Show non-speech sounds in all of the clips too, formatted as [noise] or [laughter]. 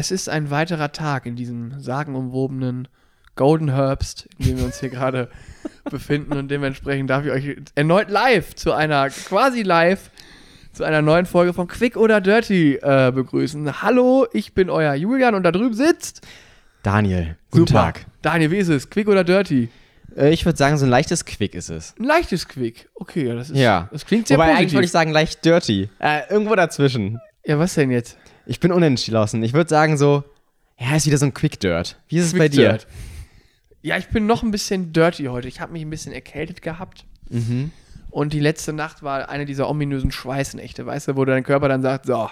Es ist ein weiterer Tag in diesem sagenumwobenen Golden Herbst, in dem wir uns hier gerade [laughs] befinden und dementsprechend darf ich euch erneut live zu einer, quasi live, zu einer neuen Folge von Quick oder Dirty äh, begrüßen. Hallo, ich bin euer Julian und da drüben sitzt Daniel, guten Super. Tag. Daniel, wie ist es? Quick oder Dirty? Äh, ich würde sagen, so ein leichtes Quick ist es. Ein leichtes Quick. Okay, ja, das ist. Ja. Das klingt sehr Wobei eigentlich positiv. würde ich sagen, leicht dirty. Äh, irgendwo dazwischen. ja, was denn jetzt? Ich bin unentschlossen. Ich würde sagen so, ja, ist wieder so ein Quick Dirt. Wie ist es bei dir? Dirt. Ja, ich bin noch ein bisschen dirty heute. Ich habe mich ein bisschen erkältet gehabt. Mhm. Und die letzte Nacht war eine dieser ominösen Schweißnächte, weißt du, wo dein Körper dann sagt, so,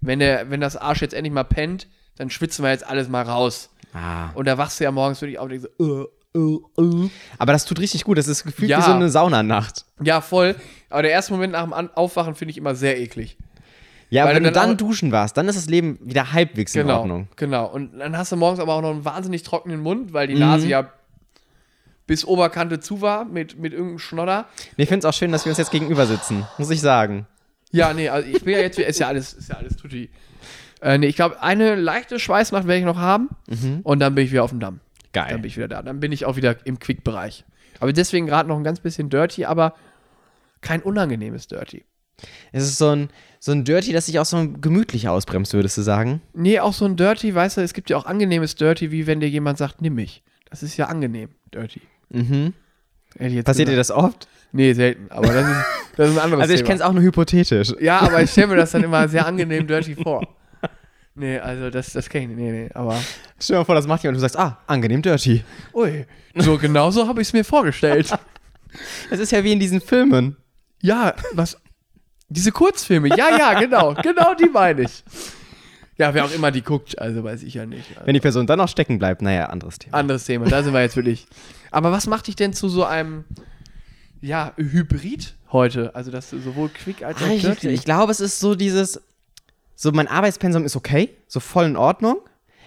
wenn, der, wenn das Arsch jetzt endlich mal pennt, dann schwitzen wir jetzt alles mal raus. Ah. Und da wachst du ja morgens wirklich auf und denkst so, äh, äh, äh. Aber das tut richtig gut. Das ist gefühlt Ja. wie so eine Saunanacht. Ja, voll. Aber der erste Moment nach dem Aufwachen finde ich immer sehr eklig. Ja, Weil wenn du dann dann duschen warst, dann ist das Leben wieder halbwegs in Genau, Ordnung. genau. Und dann hast du morgens aber auch noch einen wahnsinnig trockenen Mund, weil die Mhm. Nase ja bis Oberkante zu war mit, mit irgendeinem Schnodder. Nee, Ich finde es auch schön, dass wir uns jetzt gegenüber sitzen, muss ich sagen. Ja, nee, also ich bin ja jetzt, ist ja alles, ist ja alles tutti. Äh, nee, ich glaube, eine leichte Schweißnacht werde ich noch haben und dann bin ich wieder auf dem Damm. Dann Geil. bin ich wieder da. Dann bin ich auch wieder im Quick-Bereich. Aber deswegen gerade noch ein ganz bisschen dirty, aber kein unangenehmes Dirty. Es ist so ein, so ein Dirty, das sich auch so gemütlich ausbremst, würdest du sagen? Nee, auch so ein Dirty, weißt du, es gibt ja auch angenehmes Dirty, wie wenn dir jemand sagt, nimm mich. Das ist ja angenehm, Dirty. Mhm. Passiert dir gesagt. das oft? Nee, selten. Aber das ist, das ist ein anderes Also ich kenne es auch nur hypothetisch. Ja, aber ich stelle mir das dann immer [laughs] sehr angenehm dirty vor. Nee, also das, das kenne ich nicht. Nee, nee, aber. Stell dir mal vor, das macht jemand und du sagst, ah, angenehm dirty. Ui, so genau so habe ich es mir vorgestellt. [laughs] Es ist ja wie in diesen Filmen. Ja, was. Diese Kurzfilme, ja, ja, genau. Genau die meine ich. Ja, wer auch immer die guckt, also weiß ich ja nicht. Also, Wenn die Person dann noch stecken bleibt, naja, anderes Thema. anderes Thema, da sind wir jetzt wirklich. Aber was macht dich denn zu so einem, ja, Hybrid heute? Also, dass du sowohl quick als auch Ah, ich, ich glaube, es ist so dieses, so mein Arbeitspensum ist okay, so voll in Ordnung.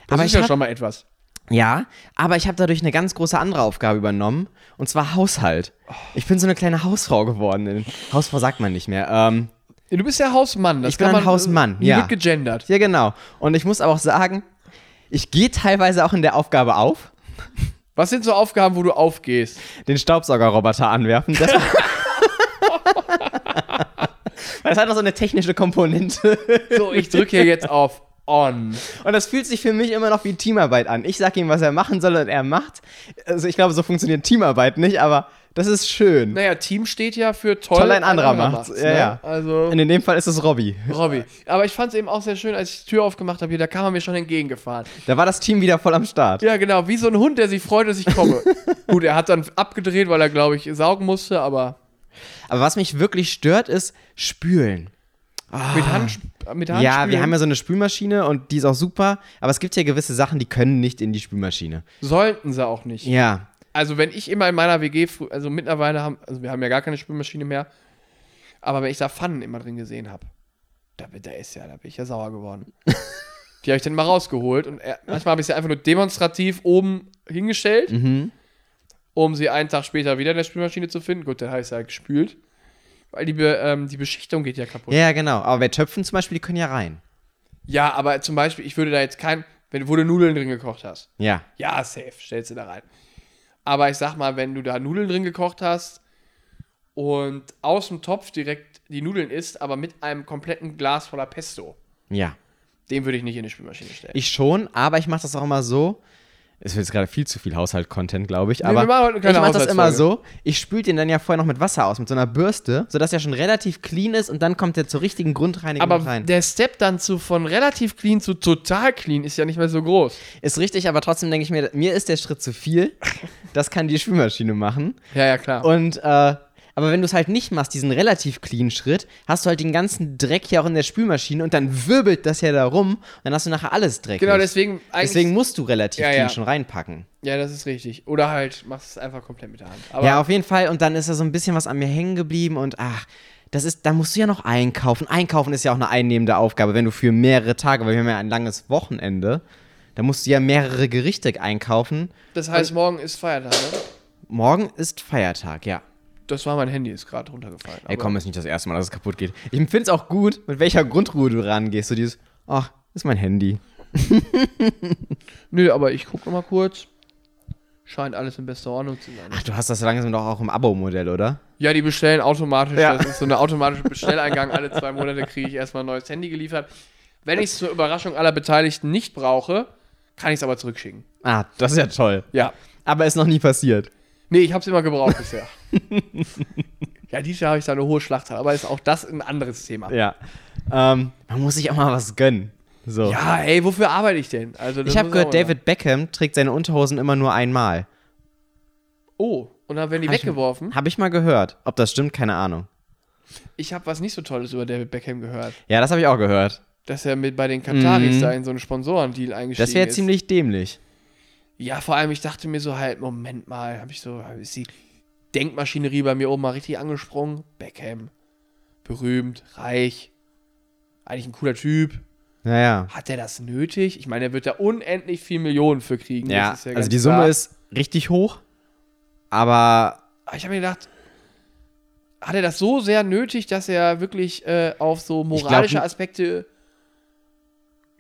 das aber ist ich ja hab, schon mal etwas. Ja, aber ich habe dadurch eine ganz große andere Aufgabe übernommen und zwar Haushalt. Ich bin so eine kleine Hausfrau geworden. Hausfrau sagt man nicht mehr. Ähm, Ja, Du bist ja Hausmann. Das Ich bin ein man, Hausmann, ja. wird gegendert. ja, genau. Und ich muss aber auch sagen, ich gehe teilweise auch in der Aufgabe auf, Was sind so Aufgaben, wo du aufgehst? den Staubsaugerroboter anwerfen. Das, [laughs] [laughs] das hat noch so eine technische Komponente. So, ich drücke hier jetzt auf On. Und das fühlt sich für mich immer noch wie Teamarbeit an. Ich sage ihm, was er machen soll und er macht. Also ich glaube, so funktioniert Teamarbeit nicht, aber das ist schön. Naja, Team steht ja für toll. Toll, ein anderer macht's. Ja, ne? ja. Also, Und in dem Fall ist es Robby. Robby. Aber ich fand es eben auch sehr schön, als ich die Tür aufgemacht habe hier, da kam er mir schon entgegengefahren. Da war das Team wieder voll am Start. Ja, genau, wie so ein Hund, der sich freut, dass ich komme. [laughs] Gut, er hat dann abgedreht, weil er, glaube ich, saugen musste, aber Aber was mich wirklich stört, ist Spülen. Mit Hand, mit Hand Ah. ja, wir spülen haben ja so eine Spülmaschine und die ist auch super, aber es gibt ja gewisse Sachen, die können nicht in die Spülmaschine. Sollten sie auch nicht. Ja. Also, wenn ich immer in meiner WG, also mittlerweile haben, also wir haben ja gar keine Spülmaschine mehr, aber wenn ich da Pfannen immer drin gesehen habe, da, da ist ja, da bin ich ja sauer geworden. [laughs] Die habe ich dann mal rausgeholt und er, manchmal habe ich sie einfach nur demonstrativ oben hingestellt, Mhm. um sie einen Tag später wieder in der Spülmaschine zu finden. Gut, der heißt ja gespült. Weil die, Be, ähm, die Beschichtung geht ja kaputt. Ja, genau. Aber bei Töpfen zum Beispiel, die können ja rein. Ja, aber zum Beispiel, ich würde da jetzt kein, wenn wo du Nudeln drin gekocht hast. Ja. Ja, safe, stellst du da rein. Aber ich sag mal, wenn du da Nudeln drin gekocht hast und aus dem Topf direkt die Nudeln isst, aber mit einem kompletten Glas voller Pesto, Ja. den würde ich nicht in die Spülmaschine stellen. Ich schon, aber ich mache das auch immer so. Es wird jetzt gerade viel zu viel Haushalt-Content, glaube ich. Nee, Aber wir machen heute ich mache das immer so. Ich spüle den dann ja vorher noch mit Wasser aus, mit so einer Bürste, sodass er schon relativ clean ist und dann kommt er zur richtigen Grundreinigung aber rein. der Step dann zu von relativ clean zu total clean ist ja nicht mehr so groß. Ist richtig, aber trotzdem denke ich mir, mir ist der Schritt zu viel. Das kann die Spülmaschine machen. Ja, ja, klar. Und, äh, aber wenn du es halt nicht machst, diesen relativ clean Schritt, hast du halt den ganzen Dreck hier auch in der Spülmaschine und dann wirbelt das ja da rum und dann hast du nachher alles dreckig. genau, deswegen. Deswegen musst du relativ Ja, clean ja. schon reinpacken. ja, das ist richtig. Oder halt machst es einfach komplett mit der Hand. Aber ja, auf jeden Fall. Und dann ist da so ein bisschen was an mir hängen geblieben und ach, das ist, da musst du ja noch einkaufen. Einkaufen ist ja auch eine einnehmende Aufgabe, wenn du für mehrere Tage, weil wir haben ja ein langes Wochenende, da musst du ja mehrere Gerichte einkaufen. das heißt, morgen ist Feiertag, ne? Morgen ist Feiertag, ja. Das war mein Handy, ist gerade runtergefallen. Ey, komm, ist nicht das erste Mal, dass es kaputt geht. Ich finde es auch gut, mit welcher Grundruhe du rangehst. So dieses, ach, ist mein Handy. Nö, aber ich gucke mal kurz. Scheint alles in bester Ordnung zu sein. Ach, du hast das langsam doch auch im Abo-Modell, oder? Ja, die bestellen automatisch. Ja. Das ist so eine automatische Bestelleingang. Alle zwei Monate kriege ich erstmal ein neues Handy geliefert. Wenn ich es zur Überraschung aller Beteiligten nicht brauche, kann ich es aber zurückschicken. Ah, das ist ja toll. Ja. Aber ist noch nie passiert. Nee, ich habe es immer gebraucht bisher. [laughs] ja, dieses Jahr habe ich da eine hohe Schlachtzahl, aber ist auch das ein anderes Thema. Ja. Ähm, man muss sich auch mal was gönnen. So. Ja, ey, wofür arbeite ich denn? Also, ich habe gehört, David Beckham trägt seine Unterhosen immer nur einmal. Oh, und dann werden die Hab weggeworfen. Habe ich mal gehört. Ob das stimmt, keine Ahnung. Ich habe was nicht so Tolles über David Beckham gehört. Ja, das habe ich auch gehört. Dass er mit bei den Kataris Mhm. da in so einen Sponsorendeal eingestiegen Das wäre ist. ziemlich dämlich. Ja, vor allem, ich dachte mir so halt, Moment mal, habe ich so, ist die Denkmaschinerie bei mir oben mal richtig angesprungen? Beckham. Berühmt, reich, eigentlich ein cooler Typ. Naja. Hat er das nötig? Ich meine, er wird da unendlich viel Millionen für kriegen. Ja, ist also die Summe klar. ist richtig hoch. Aber Aber ich habe mir gedacht, hat er das so sehr nötig, dass er wirklich äh, auf so glaub, moralische n- Aspekte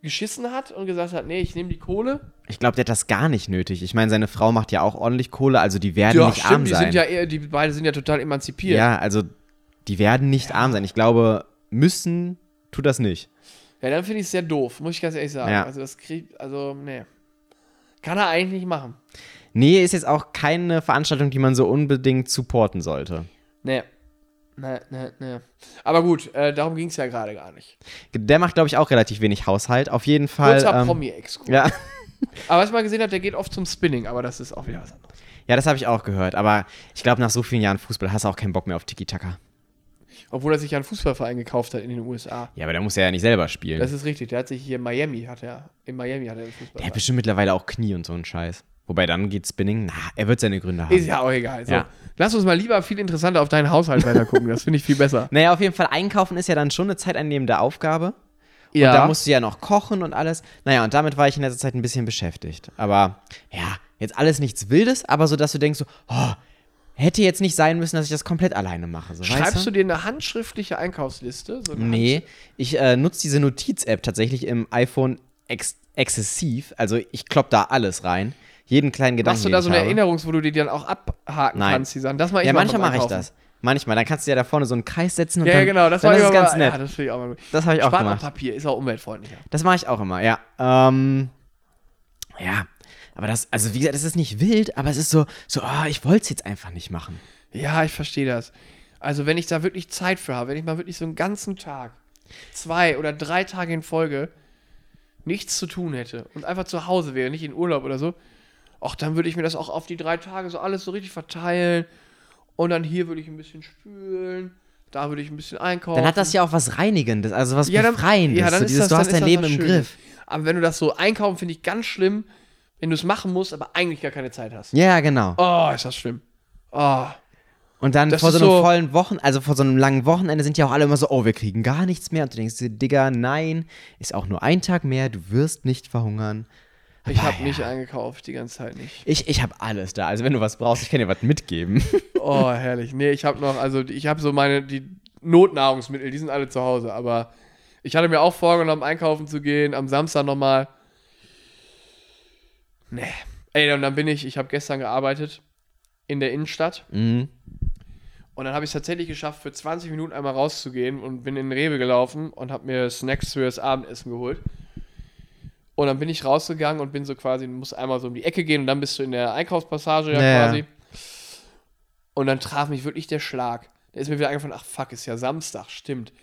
geschissen hat und gesagt hat, nee, ich nehme die Kohle? Ich glaube, der hat das gar nicht nötig. Ich meine, seine Frau macht ja auch ordentlich Kohle, also die werden nicht arm die sein. sind ja eher, die beide sind ja total emanzipiert. ja, also die werden nicht arm sein. Ich glaube, müssen tut das nicht. Ja, dann finde ich es sehr doof, muss ich ganz ehrlich sagen. Ja. Also das kriegt, also, nee. Kann er eigentlich nicht machen. Nee, ist jetzt auch keine Veranstaltung, die man so unbedingt supporten sollte. Nee. Nee, nee, nee. Aber gut, äh, darum ging es ja gerade gar nicht. Der macht, glaube ich, auch relativ wenig Haushalt. Auf jeden Fall. Kurzer ähm, Promi-Exkurs. ja. [laughs] Aber was ich mal gesehen habe, der geht oft zum Spinning, aber das ist auch wieder was anderes. ja, das habe ich auch gehört. Aber ich glaube, nach so vielen Jahren Fußball hast du auch keinen Bock mehr auf Tiki-Taka. Obwohl er sich ja einen Fußballverein gekauft hat in den USA. Ja, aber der muss ja nicht selber spielen. Das ist richtig. Der hat sich hier in Miami, hat er, in Miami hat er den der hat Fußballverein. bestimmt mittlerweile auch Knie und so einen Scheiß. Wobei dann geht Spinning, na, er wird seine Gründe haben. Ist ja auch egal. So. Ja. Lass uns mal lieber viel interessanter auf deinen Haushalt weiter gucken. Das finde ich viel besser. [laughs] Naja, auf jeden Fall einkaufen ist ja dann schon eine zeiteinnehmende Aufgabe. Ja. Und da musst du ja noch kochen und alles. Naja, und damit war ich in letzter Zeit ein bisschen beschäftigt. Aber ja, jetzt alles nichts Wildes, aber so, dass du denkst so, oh, hätte jetzt nicht sein müssen, dass ich das komplett alleine mache. So, Schreibst weißt du dir eine handschriftliche Einkaufsliste? So eine Nee, ich äh, nutze diese Notiz-App tatsächlich im iPhone ex exzessiv. Also ich klopp da alles rein. Jeden kleinen Gedanken. Machst du da so eine habe. Erinnerung, wo du dir dann auch abhaken Nein. kannst, die Sachen? Das mache ich Ja, mal manchmal mache ich das. Manchmal, dann kannst du ja da vorne so einen Kreis setzen und Ja, dann, genau, das, dann ist es ganz nett. Ja, das finde ich auch mal gut. das habe ich auch gemacht. Papier, ist auch umweltfreundlicher. Das mache ich auch immer, ja. Ähm, ja, aber das, also wie gesagt, das ist nicht wild, aber es ist so, so, oh, ich wollte es jetzt einfach nicht machen. Ja, ich verstehe das. Also, wenn ich da wirklich Zeit für habe, wenn ich mal wirklich so einen ganzen Tag, zwei oder drei Tage in Folge nichts zu tun hätte und einfach zu Hause wäre, nicht in Urlaub oder so, ach, dann würde ich mir das auch auf die drei Tage so alles so richtig verteilen und dann hier würde ich ein bisschen spülen, da würde ich ein bisschen einkaufen. Dann hat das ja auch was Reinigendes, also was Ja, dann- Befreiendes. ja, dann so ist dieses, das- du hast dein Leben im Schönes. Griff. Aber wenn du das so einkaufen, finde ich ganz schlimm, wenn du es machen musst, aber eigentlich gar keine Zeit hast. Ja, genau. Oh, ist das schlimm. Oh. Und dann Das vor so einem so- vollen Wochen, also vor so einem langen Wochenende sind ja auch alle immer so, oh, wir kriegen gar nichts mehr. Und du denkst dir, Digga, nein, ist auch nur ein Tag mehr, du wirst nicht verhungern. Ich habe ja. nicht eingekauft, die ganze Zeit nicht. Ich, ich habe alles da. Also wenn du was brauchst, ich kann dir was mitgeben. [laughs] Oh, herrlich. Nee, ich habe noch, also ich habe so meine, die Notnahrungsmittel, die sind alle zu Hause, aber ich hatte mir auch vorgenommen, einkaufen zu gehen, am Samstag nochmal. Nee. Ey, und dann bin ich, ich habe gestern gearbeitet in der Innenstadt mhm. und dann habe ich es tatsächlich geschafft, für 20 Minuten einmal rauszugehen und bin in den Rewe gelaufen und habe mir Snacks für das Abendessen geholt. Und dann bin ich rausgegangen und bin so quasi, muss einmal so um die Ecke gehen und dann bist du in der Einkaufspassage ja, Ja, ja. quasi. Und dann traf mich wirklich der Schlag. Da ist mir wieder eingefallen, ach fuck, ist ja Samstag, stimmt.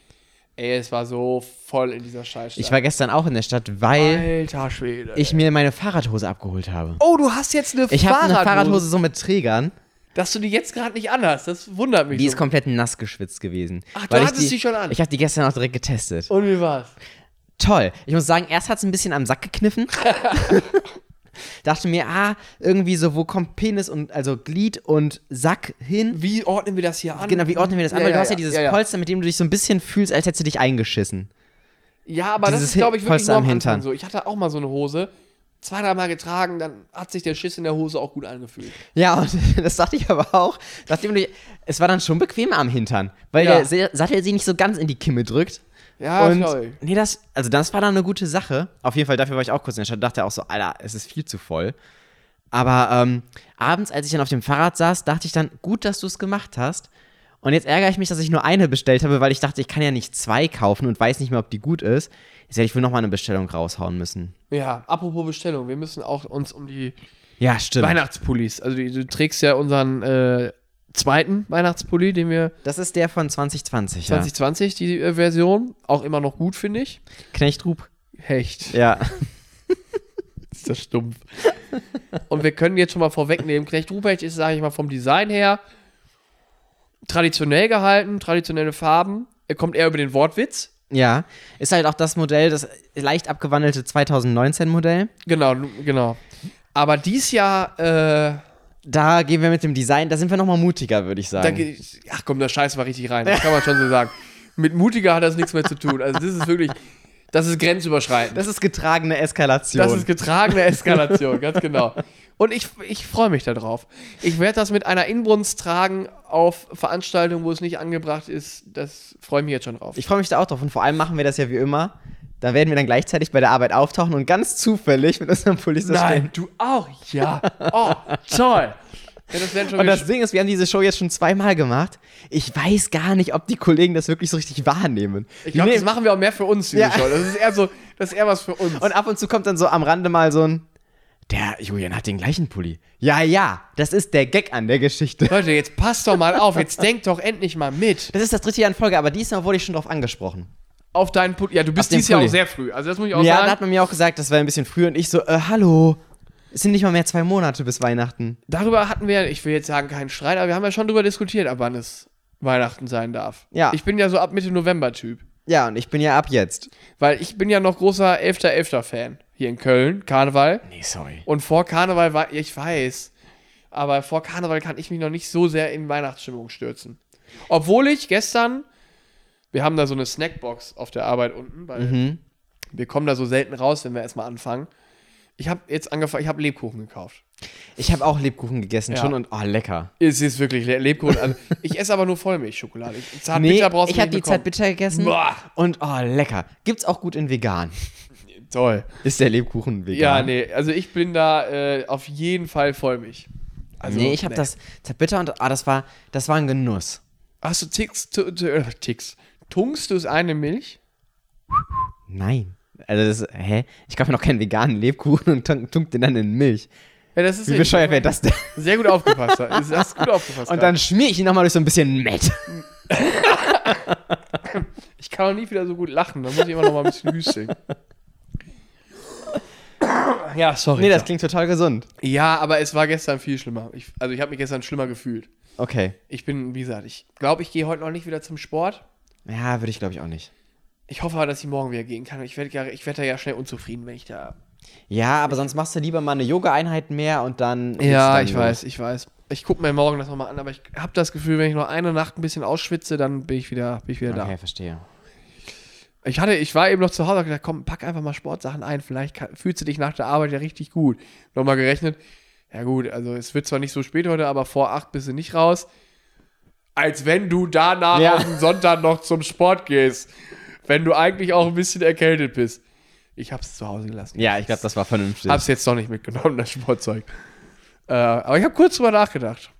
Ey, es war so voll in dieser Scheiße. Ich war gestern auch in der Stadt, weil Alter Schwede. ich mir meine Fahrradhose abgeholt habe. oh, du hast jetzt eine Ich habe eine Fahrradhose. Fahrradhose so mit Trägern. Dass du die jetzt gerade nicht anhast, das wundert mich. Die so. ist komplett nass geschwitzt gewesen. Ach, du ich hattest die, die schon an. Ich habe die gestern auch direkt getestet. Und wie war's? Toll. Ich muss sagen, erst hat es ein bisschen am Sack gekniffen. [laughs] Dachte mir, ah, irgendwie so, wo kommt Penis und also Glied und Sack hin? Wie ordnen wir das hier an? Genau, wie ordnen wir das an? Ja, Weil du ja, hast ja ja, dieses. Polster, mit dem du dich so ein bisschen fühlst, als hättest du dich eingeschissen. Ja, aber das Dieses ist, glaube ich, wirklich Polster nur am Anfang Hintern. so. Ich hatte auch mal so eine Hose, zwei, dreimal getragen, dann hat sich der Schiss in der Hose auch gut angefühlt. Ja, und [laughs] das dachte ich aber auch. Nachdem du, es war dann schon bequemer am Hintern, weil Ja. der Sattel sie nicht so ganz in die Kimme drückt. Ja, und ich. nee, das, also das war dann eine gute Sache. Auf jeden Fall, dafür war ich auch kurz in der Stadt, dachte auch so, Alter, es ist viel zu voll. Aber ähm, abends, als ich dann auf dem Fahrrad saß, dachte ich dann, gut, dass du es gemacht hast. Und jetzt ärgere ich mich, dass ich nur eine bestellt habe, weil ich dachte, ich kann ja nicht zwei kaufen und weiß nicht mehr, ob die gut ist. Jetzt werde ich wohl nochmal eine Bestellung raushauen müssen. Ja, apropos Bestellung, wir müssen auch uns um die Ja, stimmt. Weihnachtspullis, also die, du trägst ja unseren äh, zweiten Weihnachtspulli, den wir Das ist der von 2020, 2020, die äh, Version, auch immer noch gut, finde ich. ja. Knechtrup. Hecht. Ja. [laughs] [laughs] Ist das stumpf. Und wir können jetzt schon mal vorwegnehmen, Knecht Ruprecht ist, sage ich mal, vom Design her traditionell gehalten, traditionelle Farben. Er kommt eher über den Wortwitz. Ja. Ist halt auch das Modell, das leicht abgewandelte 2019-Modell. Genau, genau. Aber dies Jahr, äh, Da gehen wir mit dem Design, da sind wir nochmal mutiger, würde ich sagen. ge- ach komm, da scheiß mal richtig rein. Das kann man schon so sagen. Mit mutiger hat das nichts mehr zu tun. Also das ist wirklich, das ist grenzüberschreitend. Das ist getragene Eskalation. Das ist getragene Eskalation, [laughs] ganz genau. Und ich, ich freue mich darauf. Ich werde das mit einer Inbrunst tragen auf Veranstaltungen, wo es nicht angebracht ist. Das freue ich mich jetzt schon drauf. ich freue mich da auch drauf. Und vor allem machen wir das ja wie immer. Da werden wir dann gleichzeitig bei der Arbeit auftauchen und ganz zufällig mit unserem Pullis da stehen. Nein, du auch? Ja. Oh, toll. Ja, das Und das Ding ist, wir haben diese Show jetzt schon zweimal gemacht. Ich weiß gar nicht, ob die Kollegen das wirklich so richtig wahrnehmen. ich glaube, das nehmen- machen wir auch mehr für uns, diese Ja. Show. Das ist eher so, das ist eher was für uns. Und ab und zu kommt dann so am Rande mal so ein. Der Julian hat den gleichen Pulli. Ja, ja, das ist der Gag an der Geschichte. Leute, jetzt passt doch mal auf. Jetzt denkt doch endlich mal mit. Das ist das dritte Jahr in Folge, aber diesmal wurde ich schon drauf angesprochen. Auf deinen Pulli. Ja, du bist dieses Jahr auch sehr früh. Also das muss ich auch Ja, da sagen. hat man mir auch gesagt, das war ein bisschen früh und ich so, äh, hallo. Es sind nicht mal mehr zwei Monate bis Weihnachten. Darüber hatten wir, ich will jetzt sagen, keinen Streit, aber wir haben ja schon drüber diskutiert, ab wann es Weihnachten sein darf. Ja. Ich bin ja so ab Mitte November Typ. Ja, und ich bin ja ab jetzt. Weil ich bin ja noch großer 11.11. Fan. Hier in Köln, Karneval. Nee, sorry. Und vor Karneval war, ich weiß, aber vor Karneval kann ich mich noch nicht so sehr in Weihnachtsstimmung stürzen. Obwohl ich gestern, wir haben da so eine Snackbox auf der Arbeit unten, weil Mhm. wir kommen da so selten raus, wenn wir erstmal anfangen. Ich habe jetzt angefangen, ich habe Lebkuchen gekauft. Ich habe auch Lebkuchen gegessen Ja. schon und oh, lecker. Es ist wirklich Le Lebkuchen. Also, ich esse aber nur Vollmilchschokolade. Ich- Nee, brauchst du ich habe nicht die. Zartbitter gegessen Boah. und oh, lecker. Gibt's auch gut in vegan. Toll. Ist der Lebkuchen vegan? Ja, nee, also ich bin da äh, auf jeden Fall Vollmilch. Also, nee, ich habe das Zartbitter und ah, das war, das war ein Genuss. Hast du Ticks? Äh, Ticks. Tunkst du es eine Milch? Nein. Also das, hä? Ich kaufe mir noch keinen veganen Lebkuchen und tunk, tunk den dann in Milch. Ja, das ist Wie bescheuert wäre das denn? Sehr gut aufgepasst. Du hast gut aufgepasst. Und dann schmier ich ihn nochmal durch so ein bisschen Mett. [laughs] ich kann auch nie wieder so gut lachen. Da muss ich immer noch mal ein bisschen hüsteln. ja, sorry. Nee, das klingt total gesund. ja, aber es war gestern viel schlimmer. Ich, also ich habe mich gestern schlimmer gefühlt. Okay. Ich bin, wie gesagt, ich glaube, ich gehe heute noch nicht wieder zum Sport. Ja, würde ich glaube ich auch nicht. Ich hoffe aber, dass ich morgen wieder gehen kann. Ich werde ja, ich werd da ja schnell unzufrieden, wenn ich da. Ja, aber sonst machst du lieber mal eine Yoga-Einheit mehr und dann. Ja, dann ich weiß, ich weiß. Ich gucke mir morgen das nochmal an, aber ich habe das Gefühl, wenn ich noch eine Nacht ein bisschen ausschwitze, dann bin ich wieder, bin ich wieder Okay, verstehe. da. Ich hatte, ich war eben noch zu Hause und gedacht, komm, pack einfach mal Sportsachen ein, vielleicht kann, fühlst du dich nach der Arbeit ja richtig gut. Nochmal gerechnet. Ja gut, also es wird zwar nicht so spät heute, aber vor acht bist du nicht raus. Als wenn du danach Ja. den Sonntag noch zum Sport gehst. Wenn du eigentlich auch ein bisschen erkältet bist. Ich hab's zu Hause gelassen. Ja, ich glaube, das war vernünftig. Hab's jetzt doch nicht mitgenommen, das Sportzeug. Äh, aber ich habe kurz drüber nachgedacht.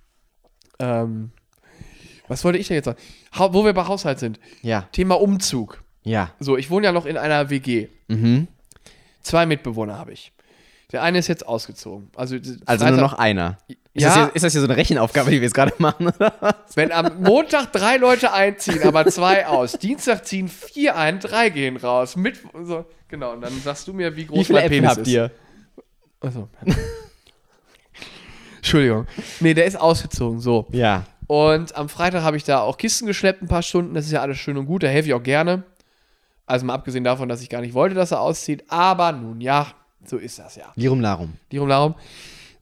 Ähm, was wollte ich denn jetzt sagen? Ha wo wir bei Haushalt sind. Ja, Thema Umzug. ja. So, ich wohne ja noch in einer WG. Mhm. Zwei Mitbewohner habe ich. Der eine ist jetzt ausgezogen. Also, Also Freitag- nur noch einer. Ist, Ja. das hier, ist das hier so eine Rechenaufgabe, die wir jetzt gerade machen? Oder? was? Wenn am Montag drei Leute einziehen, aber zwei aus. Dienstag ziehen vier ein, drei gehen raus. Mit, so, genau, und dann sagst du mir, wie groß Wie mein Äpfel Penis habt ist. ihr? Achso. [laughs] Entschuldigung. Nee, der ist ausgezogen, so. Ja. Und am Freitag habe ich da auch Kisten geschleppt, ein paar Stunden. Das ist ja alles schön und gut, da helfe ich auch gerne. Also mal abgesehen davon, dass ich gar nicht wollte, dass er auszieht. Aber nun ja, so ist das ja. Lirum Larum. Lirum Larum.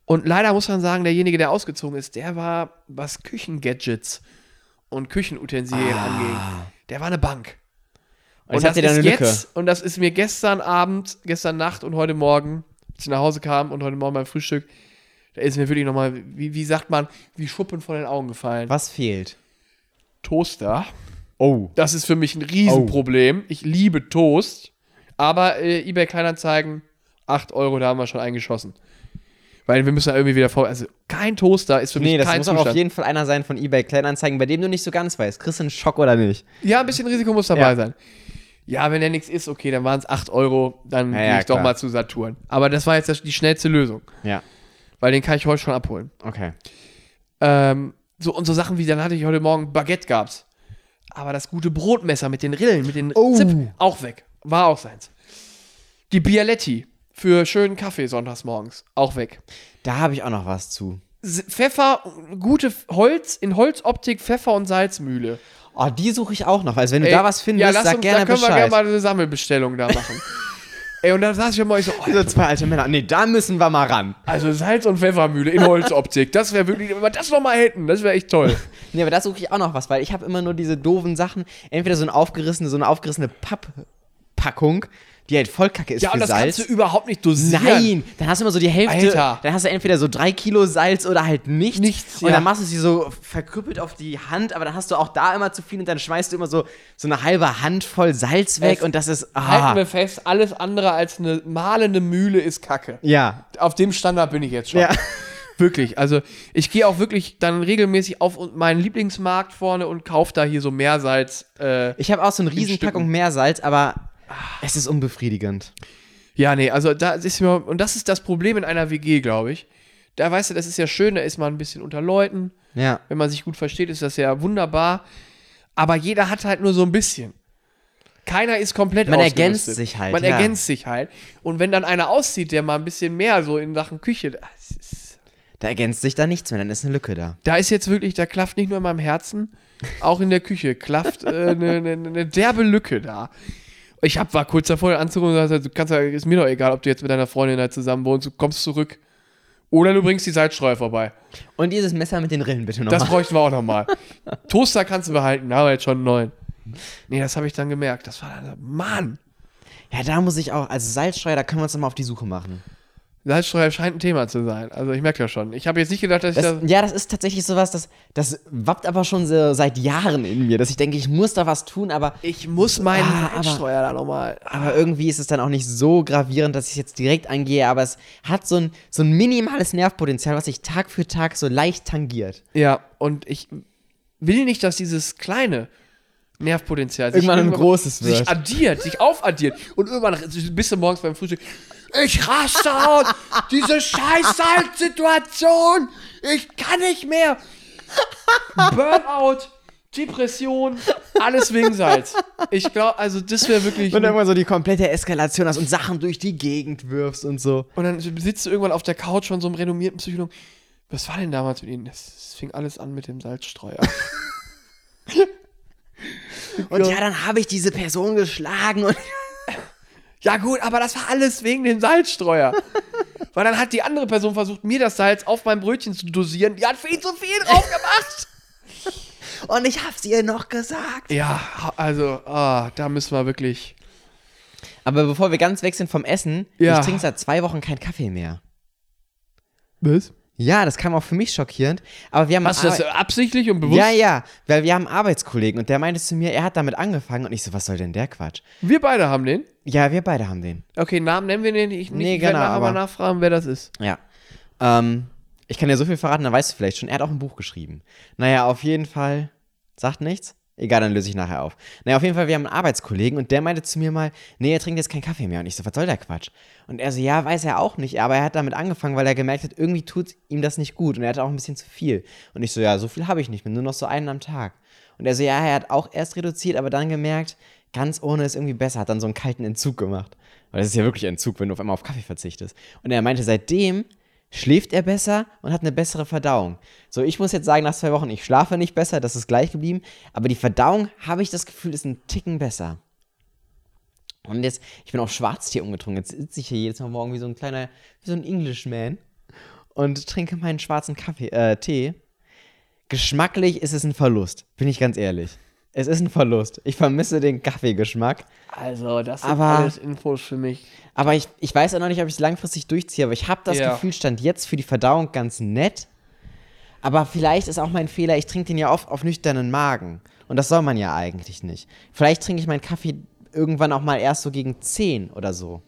Und leider muss man sagen, derjenige, der ausgezogen ist, der war, was Küchengadgets und Küchenutensilien anging, der war eine Bank. Und jetzt habt ihr da ist jetzt, und das ist mir gestern Abend, gestern Nacht und heute Morgen, als ich nach Hause kam und heute Morgen beim Frühstück, da ist mir wirklich nochmal, wie, wie sagt man, wie Schuppen von den Augen gefallen. Was fehlt? Toaster, Oh. Das ist für mich ein Riesenproblem. Ich liebe Toast, aber äh, eBay Kleinanzeigen, 8 Euro, da haben wir schon eingeschossen. Weil wir müssen da irgendwie wieder vor. Also kein Toaster ist für mich Nee, das kein muss auch Zustand. auf jeden Fall einer sein von eBay Kleinanzeigen, bei dem du nicht so ganz weißt. Kriegst du einen Schock oder nicht? Ja, ein bisschen Risiko muss dabei Ja. sein. Ja, wenn der nichts ist, okay, dann waren es 8 Euro, dann Ja, gehe ja, ich doch klar. mal zu Saturn. Aber das war jetzt das- die schnellste Lösung, Ja. weil den kann ich heute schon abholen. Okay. Ähm, so, und so Sachen wie, dann hatte ich heute Morgen Baguette gab's. Aber das gute Brotmesser mit den Rillen, mit den Oh. Zip, auch weg. War auch seins. Die Bialetti für schönen Kaffee sonntags morgens, auch weg. Da habe ich auch noch was zu. Pfeffer, gute Holz, in Holzoptik, Pfeffer und Salzmühle. Oh, die suche ich auch noch. Also wenn du Ey, da was findest, ja, sag uns, gerne da können wir Bescheid. gerne mal eine Sammelbestellung da machen. [laughs] Ey, und da saß ich immer ich so, oh, so zwei alte Männer. Nee, da müssen wir mal ran. also Salz- und Pfeffermühle in Holzoptik, das wäre wirklich, wenn wir das noch mal hätten, das wäre echt toll. [laughs] Nee, aber da suche ich auch noch was, weil ich habe immer nur diese doofen Sachen. Entweder so eine aufgerissene, so eine aufgerissene Papppackung, die halt voll kacke ist Ja, für und das Salz. kannst du überhaupt nicht dosieren. Nein, dann hast du immer so die Hälfte. Alter. Dann hast du entweder so drei Kilo Salz oder halt nichts. Nichts, Und ja. dann machst du sie so verkrüppelt auf die Hand, aber dann hast du auch da immer zu viel und dann schmeißt du immer so, so eine halbe Hand voll Salz weg Es- und das ist. Halten Ah, wir fest, alles andere als eine mahlende Mühle ist Kacke. ja. Auf dem Standard bin ich jetzt schon. Ja. [laughs] Wirklich. Also ich gehe auch wirklich dann regelmäßig auf meinen Lieblingsmarkt vorne und kaufe da hier so Meersalz. Äh, Ich habe auch so eine In Riesenpackung. Meersalz, aber es ist unbefriedigend. ja, nee, also da ist mir, und das ist das Problem in einer WG, glaube ich. Da weißt du, das ist ja schön, da ist man ein bisschen unter Leuten. Ja. Wenn man sich gut versteht, ist das ja wunderbar. Aber jeder hat halt nur so ein bisschen. Keiner ist komplett Man ergänzt sich halt, Man ja. ergänzt sich halt. Und wenn dann einer auszieht, der mal ein bisschen mehr so in Sachen Küche, Da ergänzt sich da nichts mehr, dann ist eine Lücke da. da ist jetzt wirklich, da klafft nicht nur in meinem Herzen, auch in der Küche klafft äh, eine ne, ne derbe Lücke da. Ich hab, war kurz davor anzurufen und gesagt, du kannst ja, ist mir doch egal, ob du jetzt mit deiner Freundin da zusammen wohnst, du kommst zurück. Oder du bringst die Salzstreuer vorbei. Und dieses Messer mit den Rillen bitte Das nochmal. bräuchten wir auch nochmal. [laughs] Toaster kannst du behalten, aber jetzt schon einen neuen. Nee, das habe ich dann gemerkt. Das war dann, Mann, Ja, da muss ich auch, also Salzstreuer, da können wir uns nochmal auf die Suche machen. Salzstreuer scheint ein Thema zu sein. Also ich merke ja schon. Ich habe jetzt nicht gedacht, dass ich Das, das. ja, das ist tatsächlich sowas, das, das wappt aber schon so seit Jahren in mir, dass ich denke, ich muss da was tun, aber, Ich muss meinen Ah, aber- Salzstreuer da nochmal. aber irgendwie ist es dann auch nicht so gravierend, dass ich es jetzt direkt angehe, aber es hat so ein, so ein minimales Nervpotenzial, was sich Tag für Tag so leicht tangiert. Ja, und ich will nicht, dass dieses kleine Nervpotenzial sich Irgendwann ein großes sich wird. addiert, sich aufaddiert und irgendwann bist du morgens beim Frühstück. Ich raste aus! Diese Scheiß-Situation! Ich kann nicht mehr! Burnout, Depression, alles wegen Salz. Ich glaube, also das wäre wirklich. Und irgendwann so die komplette Eskalation hast und Sachen durch die Gegend wirfst und so. Und dann sitzt du irgendwann auf der Couch von so einem renommierten Psychologen. Was war denn damals mit Ihnen? Das fing alles an mit dem Salzstreuer. [laughs] Und ja, dann habe ich diese Person geschlagen und Ja, gut, aber das war alles wegen dem Salzstreuer. [laughs] Weil dann hat die andere Person versucht, mir das Salz auf mein Brötchen zu dosieren. Die hat viel zu viel drauf gemacht. [laughs] Und ich hab's ihr noch gesagt. ja, also, ah, da müssen wir wirklich. Aber bevor wir ganz weg sind vom Essen, Ja. ich trinke seit zwei Wochen keinen Kaffee mehr. Was? Ja, das kam auch für mich schockierend. Aber wir haben Hast du das absichtlich und bewusst? Ja, ja, weil wir haben einen Arbeitskollegen und der meinte zu mir, er hat damit angefangen und ich so, was soll denn der Quatsch? Wir beide haben den. Ja, wir beide haben den. Okay, Namen nennen wir den nicht. Nee, ich genau, mal aber- nachfragen, wer das ist. Ja. Ähm, ich kann dir so viel verraten, dann weißt du vielleicht schon. Er hat auch ein Buch geschrieben. Naja, auf jeden Fall. Sagt nichts? Egal, dann löse ich nachher auf. Naja, auf jeden Fall, wir haben einen Arbeitskollegen und der meinte zu mir mal, nee, er trinkt jetzt keinen Kaffee mehr. Und ich so, was soll der Quatsch? Und er so, ja, weiß er auch nicht, aber er hat damit angefangen, weil er gemerkt hat, irgendwie tut ihm das nicht gut und er hatte auch ein bisschen zu viel. Und ich so, ja, so viel habe ich nicht mehr, nur noch so einen am Tag. Und er so, ja, er hat auch erst reduziert, aber dann gemerkt, ganz ohne ist irgendwie besser, hat dann so einen kalten Entzug gemacht. Weil das ist ja wirklich Entzug, wenn du auf einmal auf Kaffee verzichtest. Und er meinte, seitdem schläft er besser und hat eine bessere Verdauung. So, ich muss jetzt sagen, nach zwei Wochen, ich schlafe nicht besser, das ist gleich geblieben, aber die Verdauung, habe ich das Gefühl, ist ein Ticken besser. Und jetzt, ich bin auf Schwarztee umgetrunken. Jetzt sitze ich hier jedes Mal morgen wie so ein kleiner, wie so ein Englishman und trinke meinen schwarzen Kaffee, äh, Tee. Geschmacklich ist es ein Verlust, bin ich ganz ehrlich. Es ist ein Verlust. Ich vermisse den Kaffeegeschmack. Also, das sind Aber- alles Infos für mich. Aber ich, ich weiß auch noch nicht, ob ich es langfristig durchziehe. Aber ich habe das Ja. Gefühl, stand jetzt für die Verdauung ganz nett. Aber vielleicht ist auch mein Fehler, ich trinke den ja oft auf nüchternen Magen. Und das soll man ja eigentlich nicht. Vielleicht trinke ich meinen Kaffee irgendwann auch mal erst so gegen 10 oder so.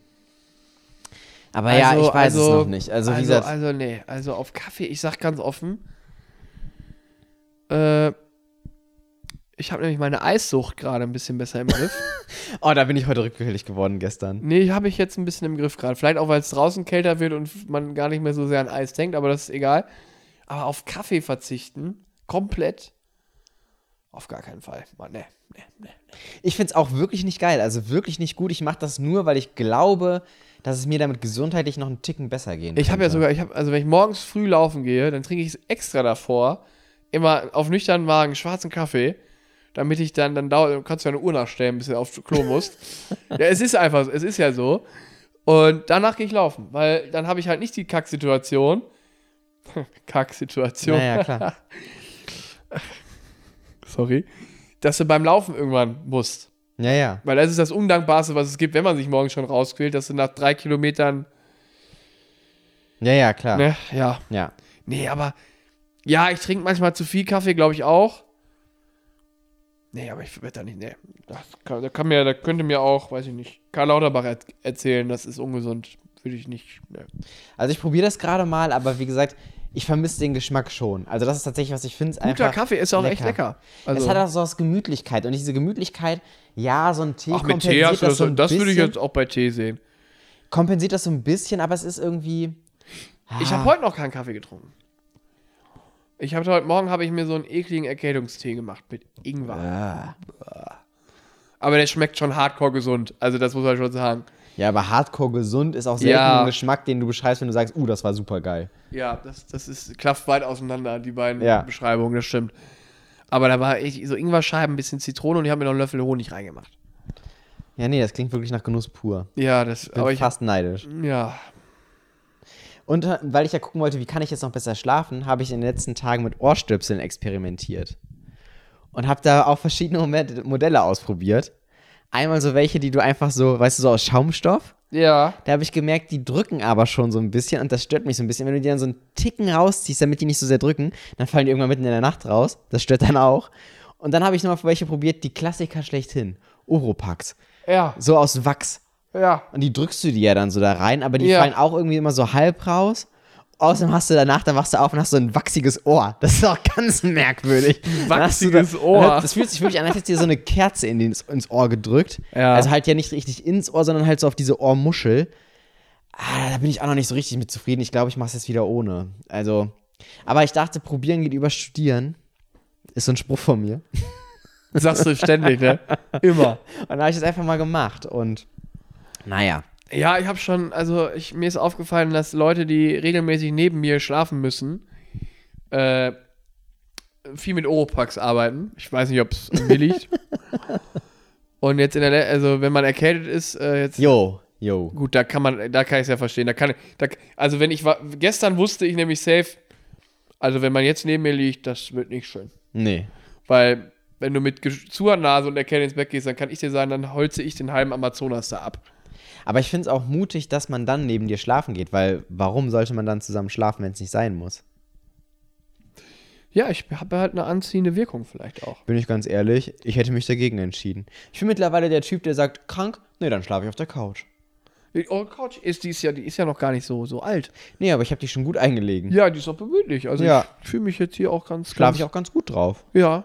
Aber ja, ich weiß es noch nicht. Also, wie also, gesagt, also nee, also auf Kaffee, ich sag ganz offen, äh, ich habe nämlich meine Eissucht gerade ein bisschen besser im Griff. [laughs] oh, da bin ich heute rückfällig geworden gestern. nee, habe ich jetzt ein bisschen im Griff gerade. Vielleicht auch, weil es draußen kälter wird und man gar nicht mehr so sehr an Eis denkt, aber das ist egal. Aber auf Kaffee verzichten, komplett, auf gar keinen Fall. Mann, nee, nee, nee. Ich finde es auch wirklich nicht geil, also wirklich nicht gut. Ich mache das nur, weil ich glaube, dass es mir damit gesundheitlich noch einen Ticken besser gehen Ich habe ja sogar, ich habe, also wenn ich morgens früh laufen gehe, dann trinke ich es extra davor, immer auf nüchternen Magen schwarzen Kaffee, damit ich dann, dann dauert, kannst du ja eine Uhr nachstellen, bis du aufs Klo musst. ja, es ist einfach, so, es ist ja so. Und danach gehe ich laufen, weil dann habe ich halt nicht die Kacksituation. [laughs] Kacksituation. Naja, klar. [laughs] Sorry. Dass du beim Laufen irgendwann musst. Ja, ja. Weil das ist das Undankbarste, was es gibt, wenn man sich morgens schon rausquält, dass du nach drei Kilometern. Ja, ja, klar. Ne, ja. Ja. Nee, aber ja, ich trinke manchmal zu viel Kaffee, glaube ich auch. Nee, aber ich werde da nicht, nee. Das kann, da, kann mir, da könnte mir auch, weiß ich nicht, Karl Lauterbach er, erzählen, das ist ungesund. Würde ich nicht. Nee. Also ich probiere das gerade mal, aber wie gesagt, ich vermisse den Geschmack schon. Also das ist tatsächlich, was ich finde, Guter Kaffee ist auch echt lecker. Also, es hat auch so was Gemütlichkeit. Und diese Gemütlichkeit, ja, so ein Tee ach, mit Tee hast du das, so ein das würde ich jetzt auch bei Tee sehen. kompensiert das so ein bisschen, aber es ist irgendwie. Ich Ah. habe heute noch keinen Kaffee getrunken. Ich habe heute Morgen habe ich mir so einen ekligen Erkältungstee gemacht mit Ingwer. Ah. Aber der schmeckt schon hardcore gesund. Also das muss man schon sagen. Ja, aber hardcore gesund ist auch selten Ja. ein Geschmack, den du beschreibst, wenn du sagst, uh, das war super geil. Ja, das, das ist, klafft weit auseinander, die beiden Ja. Beschreibungen, das stimmt. Aber da war echt so Ingwerscheiben, ein bisschen Zitrone und ich habe mir noch einen Löffel Honig reingemacht. Ja, nee, das klingt wirklich nach Genuss pur. Ja, das, Bin aber ich, fast neidisch. ja, Und äh, weil ich ja gucken wollte, wie kann ich jetzt noch besser schlafen, habe ich in den letzten Tagen mit Ohrstöpseln experimentiert. Und habe da auch verschiedene Mod- Modelle ausprobiert. Einmal so welche, die du einfach so, weißt du, so aus Schaumstoff. ja, Da habe ich gemerkt, die drücken aber schon so ein bisschen und das stört mich so ein bisschen. Wenn du die dann so einen Ticken rausziehst, damit die nicht so sehr drücken, dann fallen die irgendwann mitten in der Nacht raus. Das stört dann auch. Und dann habe ich nochmal welche probiert, die Klassiker schlechthin. Oropax. ja, So aus Wachs. Ja. Und die drückst du dir ja dann so da rein, aber die Ja. fallen auch irgendwie immer so halb raus. Außerdem hast du danach, dann wachst du auf und hast so ein wachsiges Ohr. Das ist auch ganz merkwürdig. Wachsiges da- Ohr. Das fühlt sich wirklich an, als hättest du dir so eine Kerze in den, ins Ohr gedrückt. Ja. Also halt ja nicht richtig ins Ohr, sondern halt so auf diese Ohrmuschel. Ah, da bin ich auch noch nicht so richtig mit zufrieden. Ich glaube, ich mache es jetzt wieder ohne. Also, aber ich dachte, probieren geht über studieren. Ist so ein Spruch von mir. Sagst du ständig, ne? Immer. [laughs] Und da habe ich das einfach mal gemacht. Und naja. Ja, ich habe schon, also ich, mir ist aufgefallen, dass Leute, die regelmäßig neben mir schlafen müssen, äh, viel mit Oropax arbeiten. Ich weiß nicht, ob es mir liegt. [laughs] Und jetzt in der, also wenn man erkältet ist, äh, jetzt Jo, jo. Gut, da kann man, da kann ich es ja verstehen. Da kann, da, also wenn ich war, gestern wusste ich nämlich safe, also wenn man jetzt neben mir liegt, das wird nicht schön. Nee. Weil, wenn du mit zuer Nase und Erkältung ins Bett gehst, dann kann ich dir sagen, dann holze ich den halben Amazonas da ab. Aber ich finde es auch mutig, dass man dann neben dir schlafen geht, weil warum sollte man dann zusammen schlafen, wenn es nicht sein muss? Ja, ich habe halt eine anziehende Wirkung vielleicht auch. Bin ich ganz ehrlich, ich hätte mich dagegen entschieden. Ich bin mittlerweile der Typ, der sagt, krank, nee, dann schlafe ich auf der Couch. Oh, Couch ist die ist ja, die ist ja noch gar nicht so, so alt. Nee, aber ich habe dich schon gut eingelegen. Ja, die ist auch beweglich. Also Ja. ich fühle mich jetzt hier auch ganz Schlafe ich auch ganz gut drauf. Ja.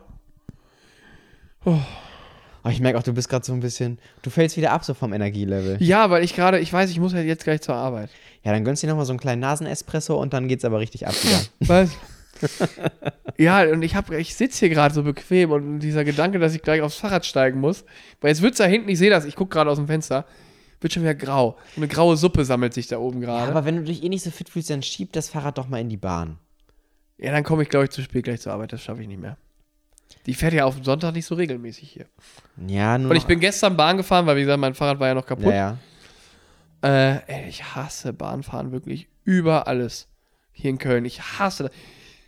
Aber ich merke auch, du bist gerade so ein bisschen, du fällst wieder ab so vom Energielevel. Ja, weil ich gerade, ich weiß, ich muss halt jetzt gleich zur Arbeit. Ja, dann gönnst du dir nochmal so einen kleinen Nasenespresso und dann geht's aber richtig ab wieder. [laughs] Was? ja, und ich hab, ich sitze hier gerade so bequem und dieser Gedanke, dass ich gleich aufs Fahrrad steigen muss, weil jetzt wird's da hinten, ich sehe das, ich gucke gerade aus dem Fenster, wird schon wieder grau. Eine graue Suppe sammelt sich da oben Ja, gerade. aber wenn du dich eh nicht so fit fühlst, dann schieb das Fahrrad doch mal in die Bahn. Ja, dann komme ich, glaube ich, zu spät gleich zur Arbeit, das schaffe ich nicht mehr. Die fährt ja auf dem Sonntag nicht so regelmäßig hier. Ja, nur Und ich bin gestern Bahn gefahren, weil, wie gesagt, mein Fahrrad war ja noch kaputt. ja, ja. Äh, ey, ich hasse Bahnfahren wirklich über alles. Hier in Köln. Ich hasse das.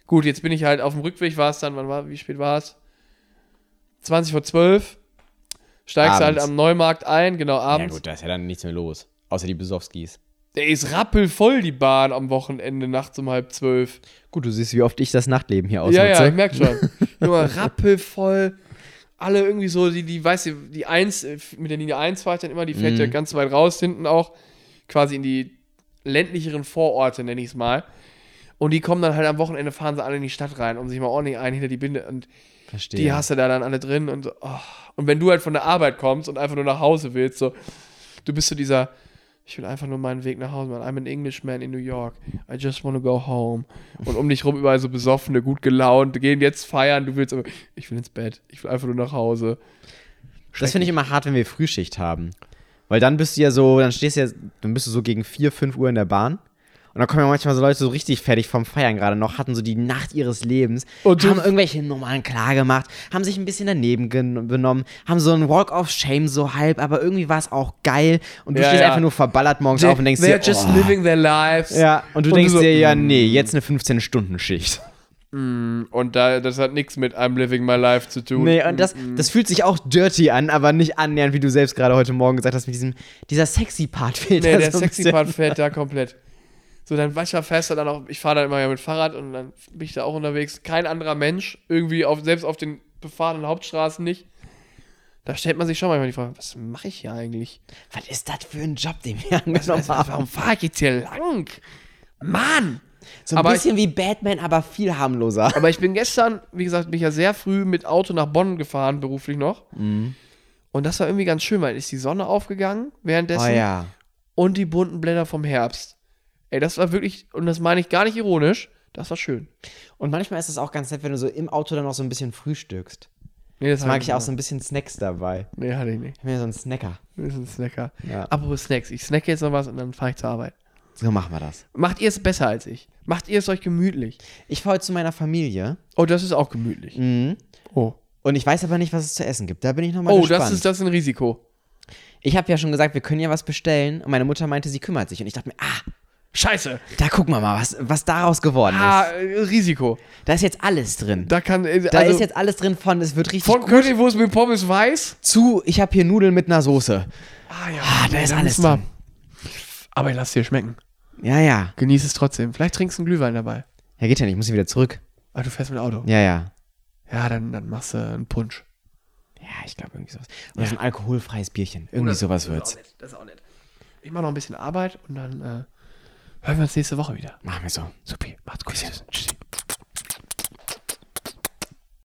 Gut, jetzt bin ich halt auf dem Rückweg, war es dann, wann war, wie spät war es? 20 vor 12. Steigst halt Abends. am Neumarkt ein, genau Ja abends. gut, da ist ja dann nichts mehr los. Außer die Besowskis. Der ist rappelvoll, die Bahn am Wochenende, nachts um halb zwölf. Gut, du siehst, wie oft ich das Nachtleben hier Ja, ausnutze. ja, ich merk schon. [laughs] Junge, rappelvoll. alle irgendwie so, die, die, weißt du, die 1, äh, mit der Linie 1 fahre ich dann immer, die fährt ja ganz weit raus, hinten auch, quasi in die ländlicheren Vororte, nenne ich es mal. Und die kommen dann halt am Wochenende, fahren sie alle in die Stadt rein, um sich mal ordentlich ein hinter die Binde. Und Verstehe. die hast du da dann alle drin. Und, oh. und wenn du halt von der Arbeit kommst und einfach nur nach Hause willst, so, du bist so dieser, ich will einfach nur meinen Weg nach Hause machen. I'm an Englishman in New York. I just want to go home. Und um dich rum überall so besoffene, gut gelaunt, gehen jetzt feiern, du willst aber, ich will ins Bett, ich will einfach nur nach Hause. Das finde ich immer hart, wenn wir Frühschicht haben. Weil dann bist du ja so, dann stehst du ja, dann bist du so gegen 4, 5 Uhr in der Bahn. Und dann kommen ja manchmal so Leute so richtig fertig vom Feiern gerade noch, hatten so die Nacht ihres Lebens, Und haben irgendwelche Nummern klar gemacht, haben sich ein bisschen daneben gen- benommen, haben so einen Walk of Shame so halb, aber irgendwie war es auch geil und du Ja, stehst ja. einfach nur verballert morgens auf und denkst They're dir, just oh. living their lives. Ja, und du Und denkst du so, dir, ja, mm. nee, jetzt eine 15-Stunden-Schicht. Und da, das hat nichts mit I'm living my life zu tun. Nee, und das, das fühlt sich auch dirty an, aber nicht annähernd, wie du selbst gerade heute Morgen gesagt hast, mit diesem, dieser sexy Part fehlt Nee, da der so sexy. Part fällt da komplett. So, dann du, fährst du dann auch, ich fahre dann immer ja mit Fahrrad und dann bin ich da auch unterwegs. Kein anderer Mensch, irgendwie auf, selbst auf den befahrenen Hauptstraßen nicht. Da stellt man sich schon manchmal die Frage, was mache ich hier eigentlich? Was ist das für ein Job, den wir angenommen haben? Warum fahre ich jetzt hier lang? Mann! So ein Aber bisschen wie Batman, aber viel harmloser. Aber ich bin gestern, wie gesagt, bin ich ja sehr früh mit Auto nach Bonn gefahren, beruflich noch. Mhm. Und das war irgendwie ganz schön, weil ist die Sonne aufgegangen währenddessen Oh ja. und die bunten Blätter vom Herbst. Ey, das war wirklich, und das meine ich gar nicht ironisch, das war schön. Und manchmal ist es auch ganz nett, wenn du so im Auto dann noch so ein bisschen frühstückst. Nee, Das mag ich auch so ein bisschen Snacks dabei. Nee, hatte ich nicht. Ich bin ja so ein Snacker. Ist ein Snacker. Ja. Apropos Snacks. Ich snacke jetzt noch was und dann fahre ich zur Arbeit. So machen wir das. Macht ihr es besser als ich? Macht ihr es euch gemütlich? Ich fahre heute zu meiner Familie. Oh, das ist auch gemütlich. Mhm. Oh. Und ich weiß aber nicht, was es zu essen gibt. Da bin ich nochmal Oh, gespannt. das ist, das ist ein Risiko. ich habe ja schon gesagt, wir können ja was bestellen. Und meine Mutter meinte, sie kümmert sich. Und ich dachte mir, ah, Scheiße. da gucken wir mal, was, was daraus geworden Ah, ist. Risiko. Da ist jetzt alles drin. Da kann. äh, Da also, ist jetzt alles drin von, es wird richtig von gut. Currywurst mit Pommes weiß. Zu, ich habe hier Nudeln mit einer Soße. Ah, ja. Ah, da ist alles drin. Aber lass dir schmecken. Ja, ja. Genieß es trotzdem. Vielleicht trinkst du einen Glühwein dabei. Ja, geht ja nicht, ich muss wieder zurück. Ah, du fährst mit dem Auto. Ja, ja. Ja, dann, dann machst du einen Punsch. Ja, ich glaube irgendwie sowas. Oder so ein alkoholfreies Bierchen. Irgendwie sowas wird's. Das ist auch nett. Das ist auch nett. Ich mache noch ein bisschen Arbeit und dann äh, hören wir uns nächste Woche wieder. Machen wir so. Supi, macht's gut. Tschüssi.